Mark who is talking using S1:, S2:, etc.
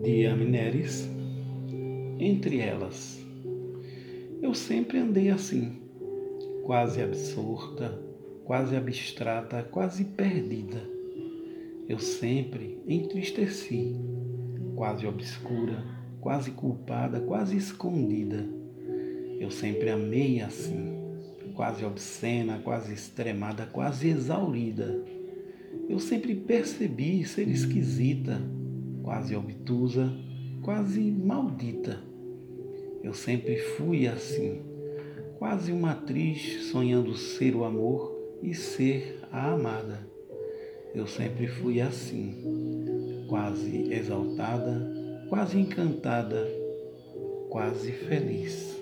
S1: de Amneris, entre elas. Eu sempre andei assim, quase absorta, quase abstrata, quase perdida. Eu sempre entristeci, quase obscura, quase culpada, quase escondida. Eu sempre amei assim, quase obscena, quase extremada, quase exaurida. Eu sempre percebi ser esquisita, quase obtusa, quase maldita. Eu sempre fui assim, quase uma atriz sonhando ser o amor e ser a amada. Eu sempre fui assim, quase exaltada, quase encantada, quase feliz.